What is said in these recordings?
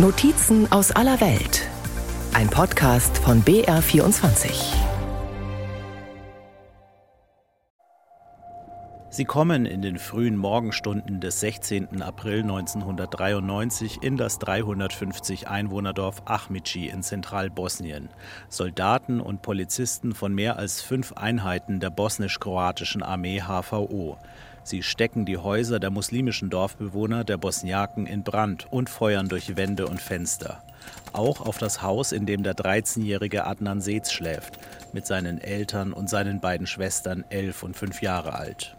Notizen aus aller Welt. Ein Podcast von BR24. Sie kommen in den frühen Morgenstunden des 16. April 1993 in das 350 Einwohnerdorf Ahmici in Zentralbosnien. Soldaten und Polizisten von mehr als fünf Einheiten der bosnisch-kroatischen Armee HVO. Sie stecken die Häuser der muslimischen Dorfbewohner der Bosniaken in Brand und feuern durch Wände und Fenster. Auch auf das Haus, in dem der 13-jährige Adnan Seetz schläft, mit seinen Eltern und seinen beiden Schwestern, elf und fünf Jahre alt.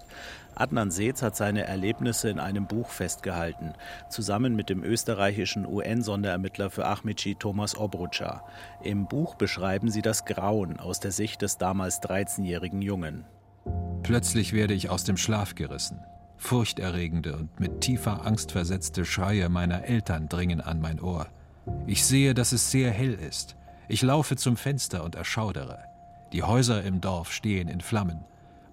Adnan Seetz hat seine Erlebnisse in einem Buch festgehalten, zusammen mit dem österreichischen UN-Sonderermittler für Ahmici Thomas Obrucha. Im Buch beschreiben sie das Grauen aus der Sicht des damals 13-jährigen Jungen. Plötzlich werde ich aus dem Schlaf gerissen. Furchterregende und mit tiefer Angst versetzte Schreie meiner Eltern dringen an mein Ohr. Ich sehe, dass es sehr hell ist. Ich laufe zum Fenster und erschaudere. Die Häuser im Dorf stehen in Flammen.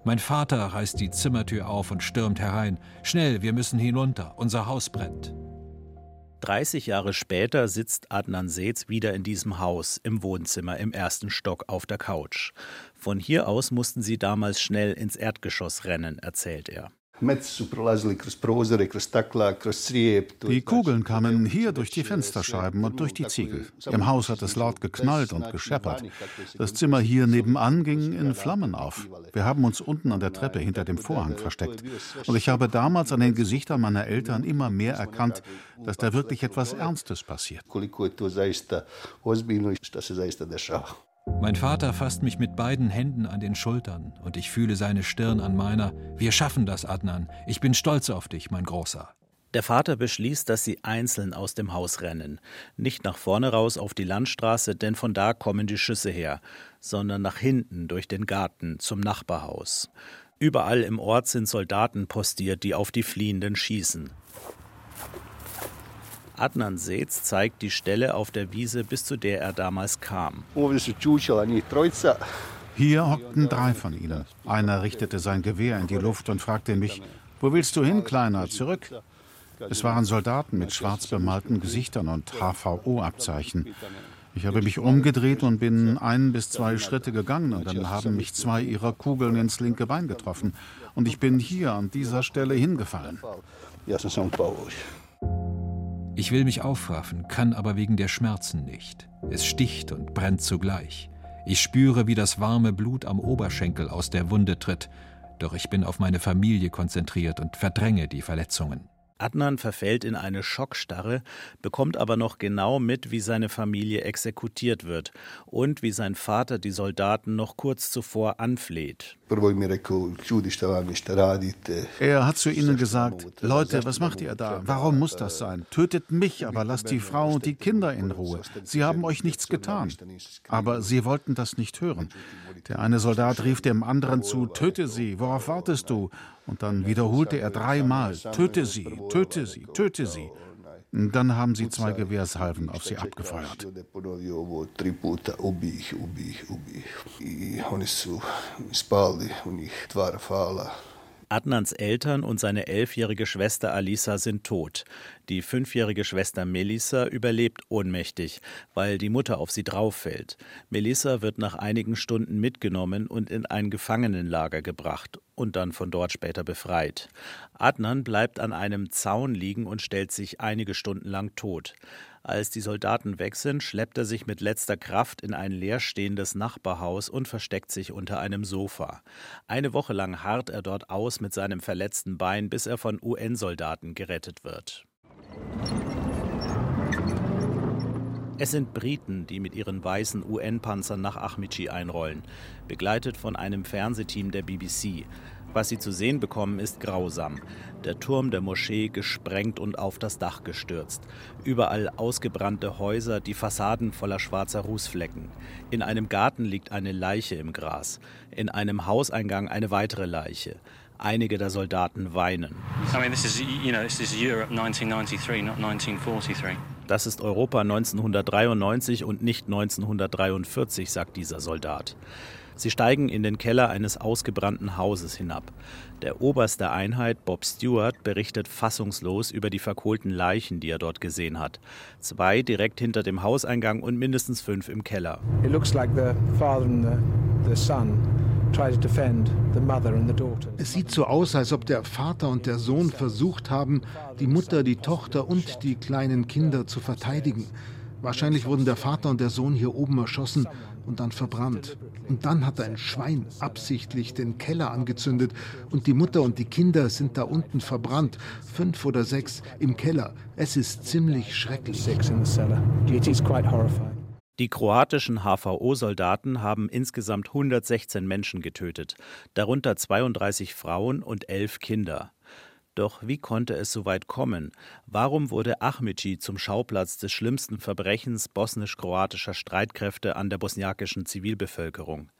Mein Vater reißt die Zimmertür auf und stürmt herein. Schnell, wir müssen hinunter, unser Haus brennt. 30 Jahre später sitzt Adnan Seetz wieder in diesem Haus im Wohnzimmer im ersten Stock auf der Couch. Von hier aus mussten sie damals schnell ins Erdgeschoss rennen, erzählt er. Die Kugeln kamen hier durch die Fensterscheiben und durch die Ziegel. Im Haus hat es laut geknallt und gescheppert. Das Zimmer hier nebenan ging in Flammen auf. Wir haben uns unten an der Treppe hinter dem Vorhang versteckt. Und ich habe damals an den Gesichtern meiner Eltern immer mehr erkannt, dass da wirklich etwas Ernstes passiert. Mein Vater fasst mich mit beiden Händen an den Schultern und ich fühle seine Stirn an meiner. Wir schaffen das, Adnan. Ich bin stolz auf dich, mein Großer. Der Vater beschließt, dass sie einzeln aus dem Haus rennen. Nicht nach vorne raus auf die Landstraße, denn von da kommen die Schüsse her, sondern nach hinten durch den Garten zum Nachbarhaus. Überall im Ort sind Soldaten postiert, die auf die Fliehenden schießen. Adnan Seetz zeigt die Stelle auf der Wiese, bis zu der er damals kam. Hier hockten drei von ihnen. Einer richtete sein Gewehr in die Luft und fragte mich, wo willst du hin, Kleiner, zurück? Es waren Soldaten mit schwarz bemalten Gesichtern und HVO-Abzeichen. Ich habe mich umgedreht und bin ein bis zwei Schritte gegangen und dann haben mich zwei ihrer Kugeln ins linke Bein getroffen. Und ich bin hier an dieser Stelle hingefallen. Ich will mich aufraffen, kann aber wegen der Schmerzen nicht. Es sticht und brennt zugleich. Ich spüre, wie das warme Blut am Oberschenkel aus der Wunde tritt, doch ich bin auf meine Familie konzentriert und verdränge die Verletzungen. Adnan verfällt in eine Schockstarre, bekommt aber noch genau mit, wie seine Familie exekutiert wird und wie sein Vater die Soldaten noch kurz zuvor anfleht. Er hat zu ihnen gesagt, Leute, was macht ihr da? Warum muss das sein? Tötet mich, aber lasst die Frau und die Kinder in Ruhe. Sie haben euch nichts getan. Aber sie wollten das nicht hören. Der eine Soldat rief dem anderen zu, töte sie, worauf wartest du? Und dann wiederholte er dreimal, töte sie, töte sie, töte sie. Dann haben sie zwei Gewehrsalven auf sie abgefeuert. Adnans Eltern und seine elfjährige Schwester Alisa sind tot. Die fünfjährige Schwester Melissa überlebt ohnmächtig, weil die Mutter auf sie drauffällt. Melissa wird nach einigen Stunden mitgenommen und in ein Gefangenenlager gebracht und dann von dort später befreit. Adnan bleibt an einem Zaun liegen und stellt sich einige Stunden lang tot. Als die Soldaten weg sind, schleppt er sich mit letzter Kraft in ein leerstehendes Nachbarhaus und versteckt sich unter einem Sofa. Eine Woche lang harrt er dort aus mit seinem verletzten Bein, bis er von UN-Soldaten gerettet wird. Es sind Briten, die mit ihren weißen UN-Panzern nach Ahmici einrollen, begleitet von einem Fernsehteam der BBC. Was sie zu sehen bekommen, ist grausam. Der Turm der Moschee gesprengt und auf das Dach gestürzt. Überall ausgebrannte Häuser, die Fassaden voller schwarzer Rußflecken. In einem Garten liegt eine Leiche im Gras. In einem Hauseingang eine weitere Leiche. Einige der Soldaten weinen. I mean, this is, you know, this is Europe 1993, not 1943. Das ist Europa 1993 und nicht 1943, sagt dieser Soldat. Sie steigen in den Keller eines ausgebrannten Hauses hinab. Der Oberst der Einheit, Bob Stewart, berichtet fassungslos über die verkohlten Leichen, die er dort gesehen hat. Zwei direkt hinter dem Hauseingang und mindestens fünf im Keller. It looks like the father and the, the son es sieht so aus, als ob der Vater und der Sohn versucht haben, die Mutter, die Tochter und die kleinen Kinder zu verteidigen. Wahrscheinlich wurden der Vater und der Sohn hier oben erschossen und dann verbrannt. Und dann hat ein Schwein absichtlich den Keller angezündet und die Mutter und die Kinder sind da unten verbrannt. Fünf oder sechs im Keller. Es ist ziemlich schrecklich. Die kroatischen HVO-Soldaten haben insgesamt 116 Menschen getötet, darunter 32 Frauen und elf Kinder. Doch wie konnte es so weit kommen? Warum wurde Ahmici zum Schauplatz des schlimmsten Verbrechens bosnisch-kroatischer Streitkräfte an der bosniakischen Zivilbevölkerung?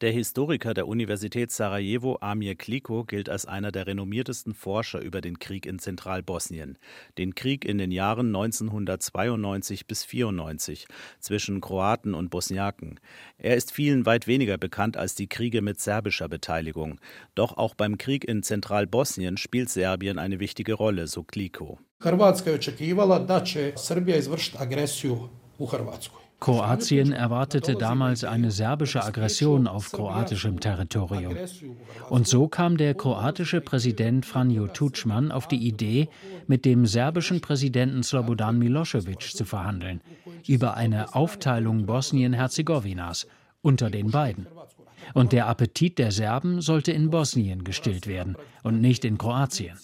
Der Historiker der Universität Sarajevo, Amir Kliko, gilt als einer der renommiertesten Forscher über den Krieg in Zentralbosnien. Den Krieg in den Jahren 1992 bis 94 zwischen Kroaten und Bosniaken. Er ist vielen weit weniger bekannt als die Kriege mit serbischer Beteiligung. Doch auch beim Krieg in Zentralbosnien spielt Serbien eine wichtige Rolle, so Kliko. Hrvatska je očekivala da će Srbija izvršiti agresiju u Hrvatskoj. Kroatien erwartete damals eine serbische Aggression auf kroatischem Territorium. Und so kam der kroatische Präsident Franjo Tuđman auf die Idee, mit dem serbischen Präsidenten Slobodan Milosevic zu verhandeln über eine Aufteilung Bosnien-Herzegowinas unter den beiden. Und der Appetit der Serben sollte in Bosnien gestillt werden und nicht in Kroatien.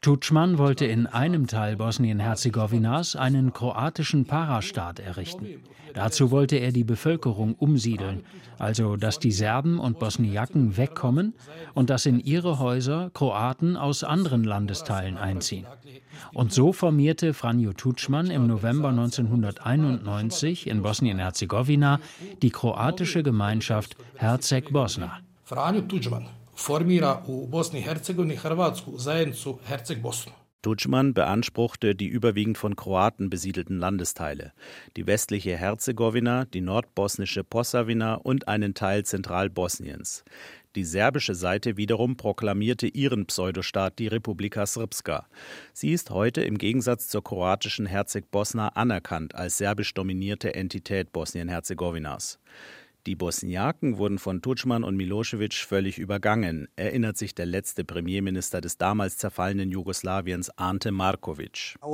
Tutschmann wollte in einem Teil Bosnien-Herzegowinas einen kroatischen Parastaat errichten. Dazu wollte er die Bevölkerung umsiedeln, also dass die Serben und Bosniaken wegkommen und dass in ihre Häuser Kroaten aus anderen Landesteilen einziehen. Und so formierte Franjo Tutschmann im November 1991 in Bosnien-Herzegowina die kroatische Gemeinschaft Herzeg-Bosna. Franjo Tudžman formira u Bosni i Hercegovini Hrvatsku zajednicu Herzeg-Bosnu. Dutschmann beanspruchte die überwiegend von Kroaten besiedelten Landesteile, die westliche Herzegowina, die nordbosnische Posavina und einen Teil Zentralbosniens. Die serbische Seite wiederum proklamierte ihren Pseudostaat, die Republika Srpska. Sie ist heute im Gegensatz zur kroatischen Herzeg-Bosna anerkannt als serbisch dominierte Entität Bosnien-Herzegowinas. Die Bosniaken wurden von Tudjman und Milosevic völlig übergangen, erinnert sich der letzte Premierminister des damals zerfallenen Jugoslawiens, Ante Markovic. Bei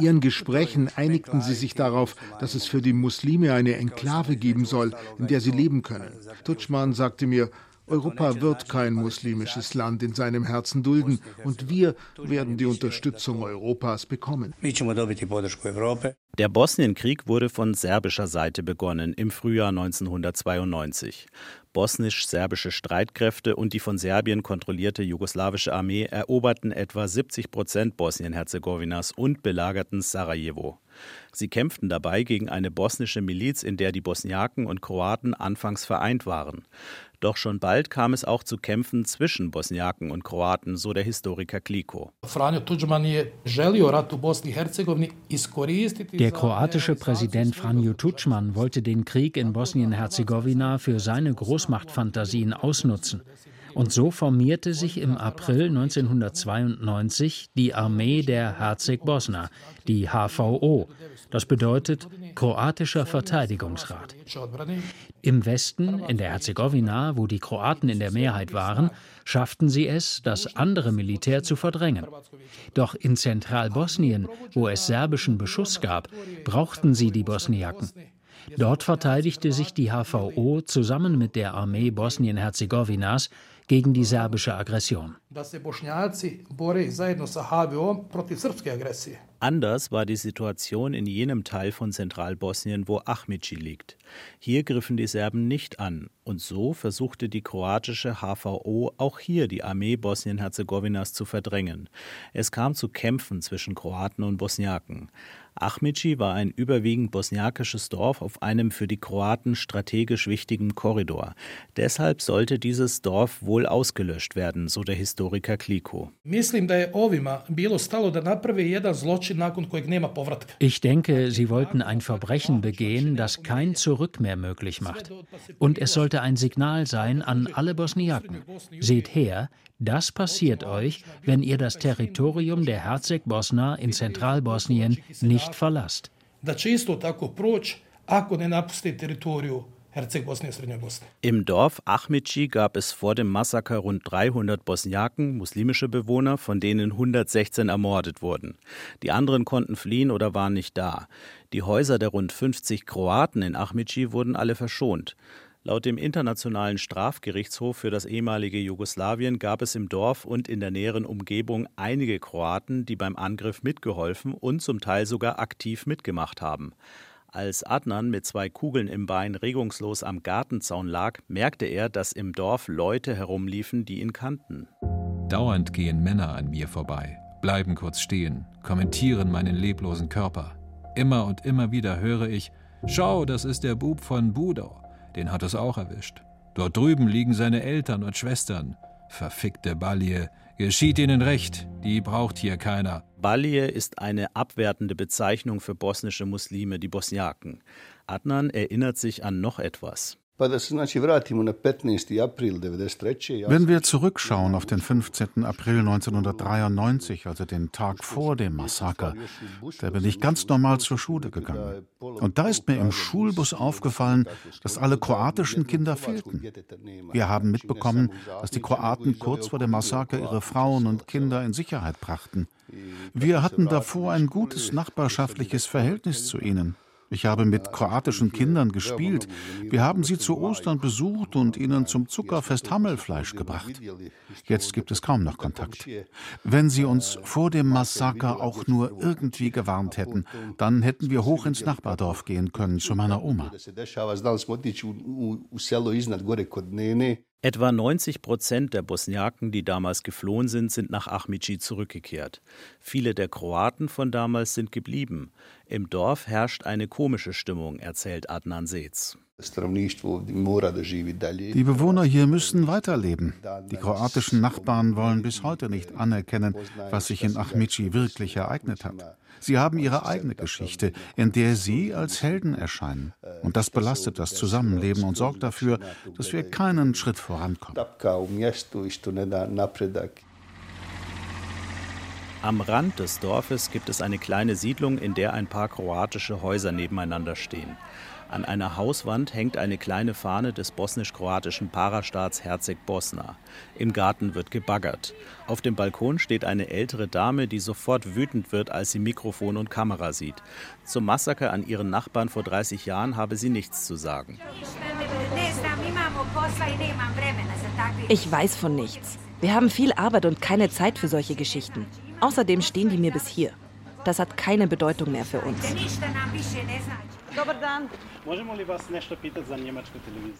ihren Gesprächen einigten sie sich darauf, dass es für die Muslime eine Enklave geben soll, in der sie leben können. Tudjman sagte mir, Europa wird kein muslimisches Land in seinem Herzen dulden und wir werden die Unterstützung Europas bekommen. Der Bosnienkrieg wurde von serbischer Seite begonnen im Frühjahr 1992. Bosnisch-serbische Streitkräfte und die von Serbien kontrollierte jugoslawische Armee eroberten etwa 70 Prozent Bosnien-Herzegowinas und belagerten Sarajevo. Sie kämpften dabei gegen eine bosnische Miliz, in der die Bosniaken und Kroaten anfangs vereint waren. Doch schon bald kam es auch zu Kämpfen zwischen Bosniaken und Kroaten, so der Historiker Kliko. Der kroatische Präsident Franjo Tudjman wollte den Krieg in Bosnien-Herzegowina für seine Großmachtfantasien ausnutzen. Und so formierte sich im April 1992 die Armee der Herzeg-Bosna, die HVO. Das bedeutet Kroatischer Verteidigungsrat. Im Westen, in der Herzegowina, wo die Kroaten in der Mehrheit waren, schafften sie es, das andere Militär zu verdrängen. Doch in Zentralbosnien, wo es serbischen Beschuss gab, brauchten sie die Bosniaken. Dort verteidigte sich die HVO zusammen mit der Armee Bosnien-Herzegowinas gegen die serbische Aggression. Anders war die Situation in jenem Teil von Zentralbosnien, wo Ahmici liegt. Hier griffen die Serben nicht an und so versuchte die kroatische HVO auch hier die Armee Bosnien-Herzegowinas zu verdrängen. Es kam zu Kämpfen zwischen Kroaten und Bosniaken. Ahmici war ein überwiegend bosniakisches Dorf auf einem für die Kroaten strategisch wichtigen Korridor. Deshalb sollte dieses Dorf wohl ausgelöscht werden, so der Historiker Kliko. Ich denke, sie wollten ein Verbrechen begehen, das kein Zurück mehr möglich macht. Und es sollte ein Signal sein an alle Bosniaken. Seht her, das passiert euch, wenn ihr das Territorium der Herzeg Bosna in Zentralbosnien nicht verlasst. Im Dorf Ahmici gab es vor dem Massaker rund 300 Bosniaken, muslimische Bewohner, von denen 116 ermordet wurden. Die anderen konnten fliehen oder waren nicht da. Die Häuser der rund 50 Kroaten in Ahmici wurden alle verschont. Laut dem Internationalen Strafgerichtshof für das ehemalige Jugoslawien gab es im Dorf und in der näheren Umgebung einige Kroaten, die beim Angriff mitgeholfen und zum Teil sogar aktiv mitgemacht haben. Als Adnan mit zwei Kugeln im Bein regungslos am Gartenzaun lag, merkte er, dass im Dorf Leute herumliefen, die ihn kannten. Dauernd gehen Männer an mir vorbei, bleiben kurz stehen, kommentieren meinen leblosen Körper. Immer und immer wieder höre ich: Schau, das ist der Bub von Budo. Den hat es auch erwischt. Dort drüben liegen seine Eltern und Schwestern. Verfickte Balje. Geschieht ihnen recht. Die braucht hier keiner. Balje ist eine abwertende Bezeichnung für bosnische Muslime, die Bosniaken. Adnan erinnert sich an noch etwas. Wenn wir zurückschauen auf den 15. April 1993, also den Tag vor dem Massaker, da bin ich ganz normal zur Schule gegangen. Und da ist mir im Schulbus aufgefallen, dass alle kroatischen Kinder fehlten. Wir haben mitbekommen, dass die Kroaten kurz vor dem Massaker ihre Frauen und Kinder in Sicherheit brachten. Wir hatten davor ein gutes nachbarschaftliches Verhältnis zu ihnen. Ich habe mit kroatischen Kindern gespielt. Wir haben sie zu Ostern besucht und ihnen zum Zuckerfest Hammelfleisch gebracht. Jetzt gibt es kaum noch Kontakt. Wenn sie uns vor dem Massaker auch nur irgendwie gewarnt hätten, dann hätten wir hoch ins Nachbardorf gehen können zu meiner Oma. Etwa 90 Prozent der Bosniaken, die damals geflohen sind, sind nach Ahmici zurückgekehrt. Viele der Kroaten von damals sind geblieben. Im Dorf herrscht eine komische Stimmung, erzählt Adnan Seetz. Die Bewohner hier müssen weiterleben. Die kroatischen Nachbarn wollen bis heute nicht anerkennen, was sich in Ahmici wirklich ereignet hat. Sie haben ihre eigene Geschichte, in der sie als Helden erscheinen. Und das belastet das Zusammenleben und sorgt dafür, dass wir keinen Schritt vorankommen. Am Rand des Dorfes gibt es eine kleine Siedlung, in der ein paar kroatische Häuser nebeneinander stehen. An einer Hauswand hängt eine kleine Fahne des bosnisch-kroatischen Parastaats Herzeg Bosna. Im Garten wird gebaggert. Auf dem Balkon steht eine ältere Dame, die sofort wütend wird, als sie Mikrofon und Kamera sieht. Zum Massaker an ihren Nachbarn vor 30 Jahren habe sie nichts zu sagen. Ich weiß von nichts. Wir haben viel Arbeit und keine Zeit für solche Geschichten. Außerdem stehen die mir bis hier. Das hat keine Bedeutung mehr für uns.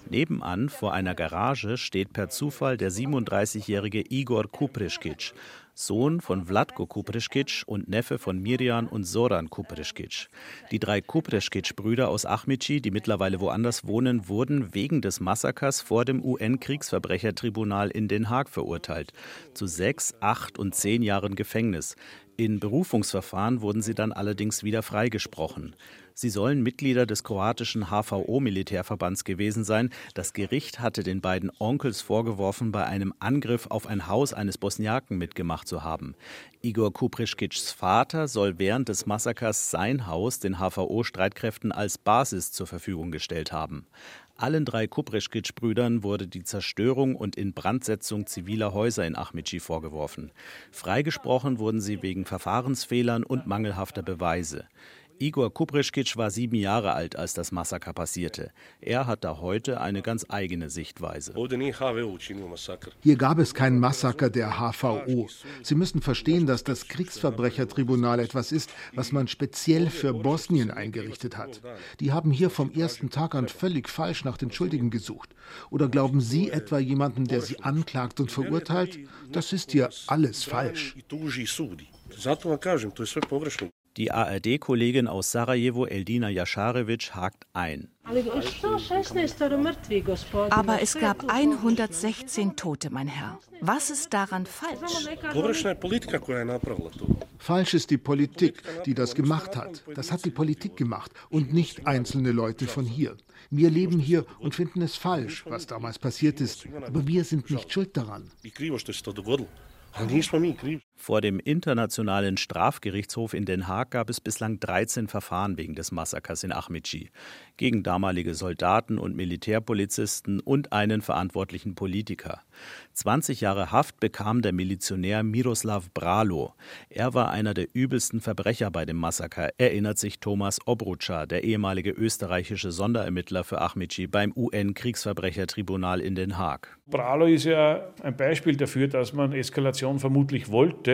Nebenan vor einer Garage steht per Zufall der 37-jährige Igor Kuprischkic, Sohn von Vlatko Kuprischkic und Neffe von Mirjan und Soran Kuprischkic. Die drei Kuprischkic-Brüder aus Achmici, die mittlerweile woanders wohnen, wurden wegen des Massakers vor dem UN-Kriegsverbrechertribunal in Den Haag verurteilt. Zu sechs, acht und zehn Jahren Gefängnis. In Berufungsverfahren wurden sie dann allerdings wieder freigesprochen. Sie sollen Mitglieder des kroatischen HVO-Militärverbands gewesen sein. Das Gericht hatte den beiden Onkels vorgeworfen, bei einem Angriff auf ein Haus eines Bosniaken mitgemacht zu haben. Igor Kuprischkits Vater soll während des Massakers sein Haus den HVO-Streitkräften als Basis zur Verfügung gestellt haben. Allen drei Kuprischkic-Brüdern wurde die Zerstörung und Inbrandsetzung ziviler Häuser in Achmici vorgeworfen. Freigesprochen wurden sie wegen Verfahrensfehlern und mangelhafter Beweise. Igor Kuprischkic war sieben Jahre alt, als das Massaker passierte. Er hat da heute eine ganz eigene Sichtweise. Hier gab es kein Massaker der HVO. Sie müssen verstehen, dass das Kriegsverbrechertribunal etwas ist, was man speziell für Bosnien eingerichtet hat. Die haben hier vom ersten Tag an völlig falsch nach den Schuldigen gesucht. Oder glauben Sie etwa jemanden, der Sie anklagt und verurteilt? Das ist hier alles falsch. Die ARD-Kollegin aus Sarajevo, Eldina Jascharevic, hakt ein. Aber es gab 116 Tote, mein Herr. Was ist daran falsch? Falsch ist die Politik, die das gemacht hat. Das hat die Politik gemacht und nicht einzelne Leute von hier. Wir leben hier und finden es falsch, was damals passiert ist. Aber wir sind nicht schuld daran. Vor dem Internationalen Strafgerichtshof in Den Haag gab es bislang 13 Verfahren wegen des Massakers in Ahmici gegen damalige Soldaten und Militärpolizisten und einen verantwortlichen Politiker. 20 Jahre Haft bekam der Milizionär Miroslav Bralo. Er war einer der übelsten Verbrecher bei dem Massaker, erinnert sich Thomas Obrucha, der ehemalige österreichische Sonderermittler für Ahmici beim UN-Kriegsverbrechertribunal in Den Haag. Bralo ist ja ein Beispiel dafür, dass man Eskalation vermutlich wollte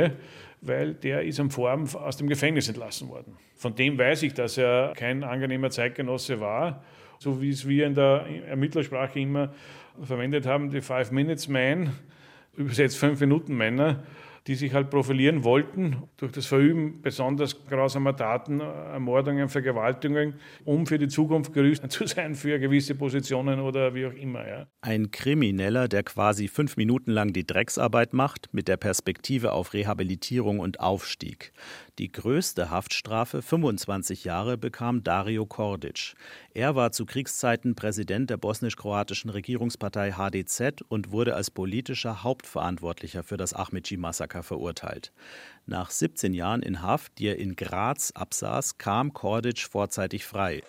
weil der ist am Vorabend aus dem Gefängnis entlassen worden. Von dem weiß ich, dass er kein angenehmer Zeitgenosse war, so wie es wir in der Ermittlersprache immer verwendet haben, die Five-Minutes-Man, übersetzt Fünf-Minuten-Männer, die sich halt profilieren wollten durch das Verüben besonders grausamer Taten, Ermordungen, Vergewaltigungen, um für die Zukunft gerüstet zu sein für gewisse Positionen oder wie auch immer. Ja. Ein Krimineller, der quasi fünf Minuten lang die Drecksarbeit macht, mit der Perspektive auf Rehabilitierung und Aufstieg. Die größte Haftstrafe, 25 Jahre, bekam Dario Kordic. Er war zu Kriegszeiten Präsident der bosnisch-kroatischen Regierungspartei HDZ und wurde als politischer Hauptverantwortlicher für das Ahmici-Massaker verurteilt. Nach 17 Jahren in Haft, die er in Graz absaß, kam Kordic vorzeitig frei.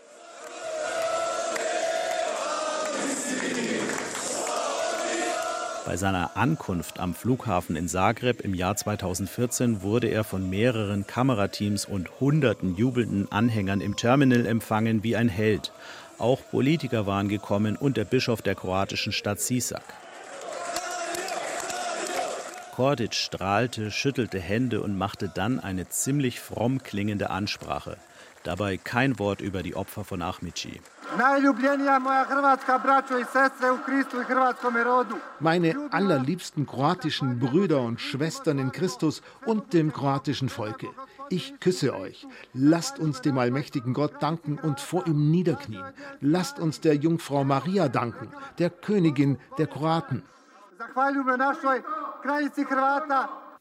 Bei seiner Ankunft am Flughafen in Zagreb im Jahr 2014 wurde er von mehreren Kamerateams und hunderten jubelnden Anhängern im Terminal empfangen wie ein Held. Auch Politiker waren gekommen und der Bischof der kroatischen Stadt Sisak. Kordic strahlte, schüttelte Hände und machte dann eine ziemlich fromm klingende Ansprache. Dabei kein Wort über die Opfer von Ahmici. Meine allerliebsten kroatischen Brüder und Schwestern in Christus und dem kroatischen Volke. Ich küsse euch. Lasst uns dem allmächtigen Gott danken und vor ihm niederknien. Lasst uns der Jungfrau Maria danken, der Königin der Kroaten.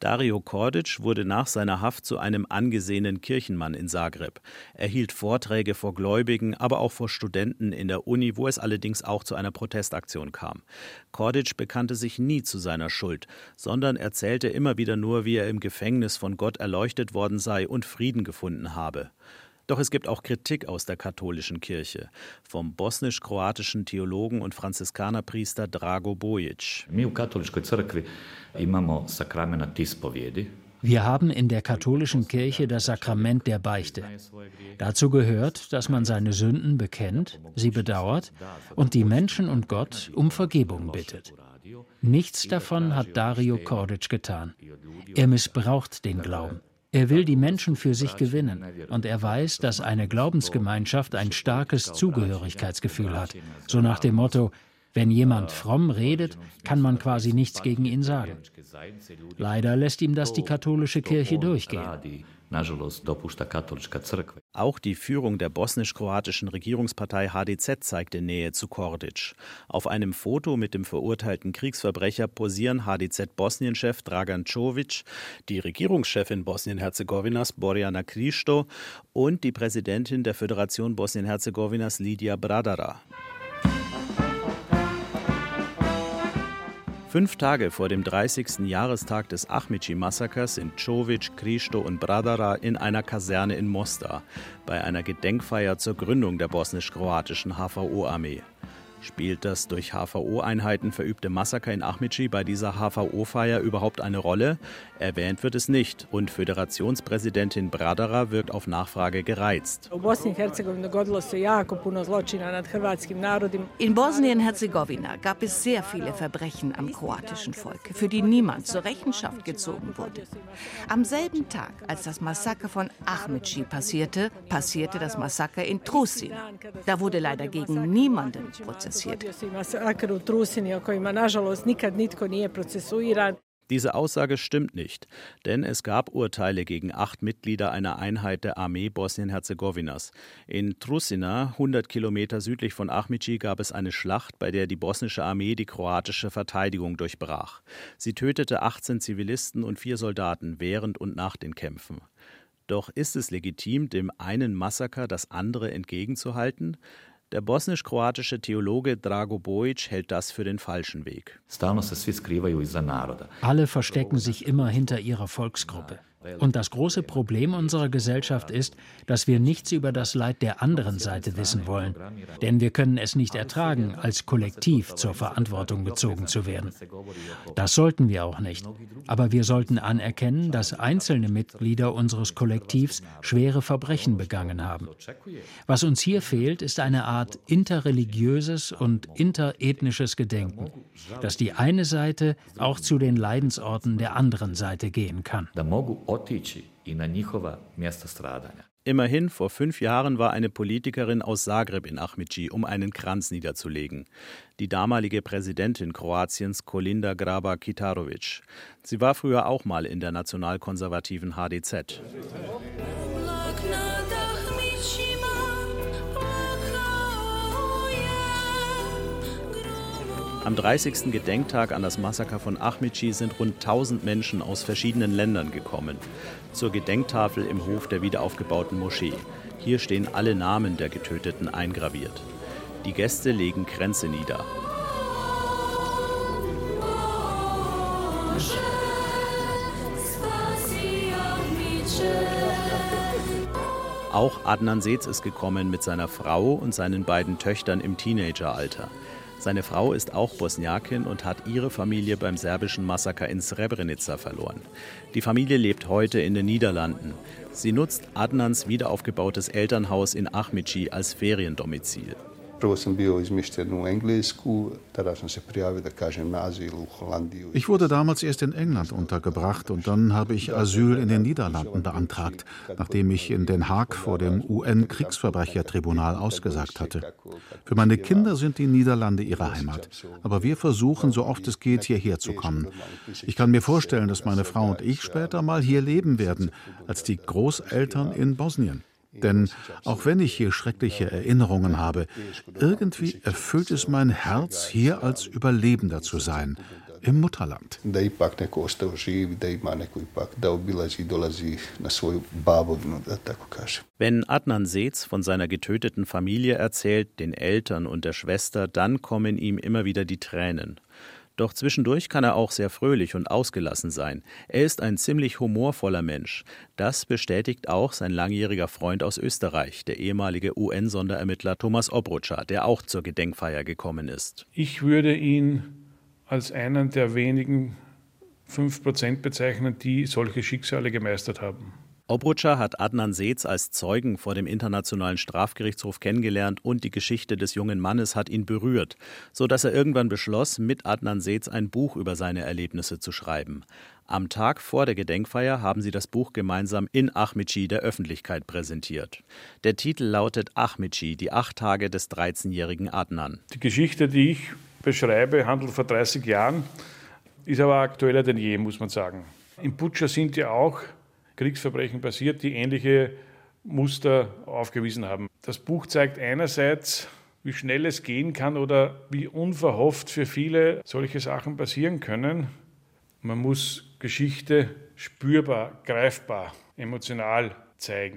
Dario Kordic wurde nach seiner Haft zu einem angesehenen Kirchenmann in Zagreb. Er hielt Vorträge vor Gläubigen, aber auch vor Studenten in der Uni, wo es allerdings auch zu einer Protestaktion kam. Kordic bekannte sich nie zu seiner Schuld, sondern erzählte immer wieder nur, wie er im Gefängnis von Gott erleuchtet worden sei und Frieden gefunden habe. Doch es gibt auch Kritik aus der katholischen Kirche, vom bosnisch-kroatischen Theologen und Franziskanerpriester Drago Bojic. Wir haben in der katholischen Kirche das Sakrament der Beichte. Dazu gehört, dass man seine Sünden bekennt, sie bedauert und die Menschen und Gott um Vergebung bittet. Nichts davon hat Dario Kordic getan. Er missbraucht den Glauben. Er will die Menschen für sich gewinnen und er weiß, dass eine Glaubensgemeinschaft ein starkes Zugehörigkeitsgefühl hat. So nach dem Motto, wenn jemand fromm redet, kann man quasi nichts gegen ihn sagen. Leider lässt ihm das die katholische Kirche durchgehen. Auch die Führung der bosnisch-kroatischen Regierungspartei HDZ zeigte Nähe zu Kordic. Auf einem Foto mit dem verurteilten Kriegsverbrecher posieren HDZ-Bosnien-Chef Dragan Čović, die Regierungschefin Bosnien-Herzegowinas Borjana Kristo und die Präsidentin der Föderation Bosnien-Herzegowinas Lidia Bradara. Fünf Tage vor dem 30. Jahrestag des Ahmici-Massakers sind Čović, Kristo und Bradara in einer Kaserne in Mostar bei einer Gedenkfeier zur Gründung der bosnisch-kroatischen HVO-Armee. Spielt das durch HVO-Einheiten verübte Massaker in Ahmici bei dieser HVO-Feier überhaupt eine Rolle? Erwähnt wird es nicht und Föderationspräsidentin Bradara wirkt auf Nachfrage gereizt. In Bosnien-Herzegowina gab es sehr viele Verbrechen am kroatischen Volk, für die niemand zur Rechenschaft gezogen wurde. Am selben Tag, als das Massaker von Ahmici passierte, passierte das Massaker in Trusina. Da wurde leider gegen niemanden prozessiert prozessiert. Diese Aussage stimmt nicht, denn es gab Urteile gegen acht Mitglieder einer Einheit der Armee Bosnien-Herzegowinas. In Trusina, 100 Kilometer südlich von Ahmici, gab es eine Schlacht, bei der die bosnische Armee die kroatische Verteidigung durchbrach. Sie tötete 18 Zivilisten und vier Soldaten während und nach den Kämpfen. Doch ist es legitim, dem einen Massaker das andere entgegenzuhalten? Der bosnisch-kroatische Theologe Drago Bojic hält das für den falschen Weg. Alle verstecken sich immer hinter ihrer Volksgruppe. Und das große Problem unserer Gesellschaft ist, dass wir nichts über das Leid der anderen Seite wissen wollen. Denn wir können es nicht ertragen, als Kollektiv zur Verantwortung gezogen zu werden. Das sollten wir auch nicht. Aber wir sollten anerkennen, dass einzelne Mitglieder unseres Kollektivs schwere Verbrechen begangen haben. Was uns hier fehlt, ist eine Art interreligiöses und interethnisches Gedenken, dass die eine Seite auch zu den Leidensorten der anderen Seite gehen kann otići i na njihova mjesta stradanja. Immerhin, vor fünf Jahren war eine Politikerin aus Zagreb in Ahmici, um einen Kranz niederzulegen. Die damalige Präsidentin Kroatiens, Kolinda Grabar-Kitarovic. Sie war früher auch mal in der nationalkonservativen HDZ. Am 30. Gedenktag an das Massaker von Ahmici sind rund 1000 Menschen aus verschiedenen Ländern gekommen. Zur Gedenktafel im Hof der wiederaufgebauten Moschee. Hier stehen alle Namen der Getöteten eingraviert. Die Gäste legen Kränze nieder. Auch Adnan Seetz ist gekommen mit seiner Frau und seinen beiden Töchtern im Teenageralter. Seine Frau ist auch Bosniakin und hat ihre Familie beim serbischen Massaker in Srebrenica verloren. Die Familie lebt heute in den Niederlanden. Sie nutzt Adnans wiederaufgebautes Elternhaus in Ahmici als Feriendomizil. Ich wurde damals erst in England untergebracht und dann habe ich Asyl in den Niederlanden beantragt, nachdem ich in Den Haag vor dem UN-Kriegsverbrechertribunal ausgesagt hatte. Für meine Kinder sind die Niederlande ihre Heimat, aber wir versuchen, so oft es geht, hierher zu kommen. Ich kann mir vorstellen, dass meine Frau und ich später mal hier leben werden, als die Großeltern in Bosnien. Denn auch wenn ich hier schreckliche Erinnerungen habe, irgendwie erfüllt es mein Herz, hier als Überlebender zu sein, im Mutterland. Wenn Adnan Seetz von seiner getöteten Familie erzählt, den Eltern und der Schwester, dann kommen ihm immer wieder die Tränen. Doch zwischendurch kann er auch sehr fröhlich und ausgelassen sein. Er ist ein ziemlich humorvoller Mensch. Das bestätigt auch sein langjähriger Freund aus Österreich, der ehemalige UN-Sonderermittler Thomas Obrutscher, der auch zur Gedenkfeier gekommen ist. Ich würde ihn als einen der wenigen 5% bezeichnen, die solche Schicksale gemeistert haben. Obrutscher hat Adnan Seetz als Zeugen vor dem Internationalen Strafgerichtshof kennengelernt und die Geschichte des jungen Mannes hat ihn berührt, so dass er irgendwann beschloss, mit Adnan Seetz ein Buch über seine Erlebnisse zu schreiben. Am Tag vor der Gedenkfeier haben sie das Buch gemeinsam in Ahmici der Öffentlichkeit präsentiert. Der Titel lautet Ahmici, die acht Tage des 13-jährigen Adnan. Die Geschichte, die ich beschreibe, handelt vor 30 Jahren, ist aber aktueller denn je, muss man sagen. Im Butcher sind ja auch Kriegsverbrechen passiert, die ähnliche Muster aufgewiesen haben. Das Buch zeigt einerseits, wie schnell es gehen kann oder wie unverhofft für viele solche Sachen passieren können. Man muss Geschichte spürbar, greifbar, emotional zeigen.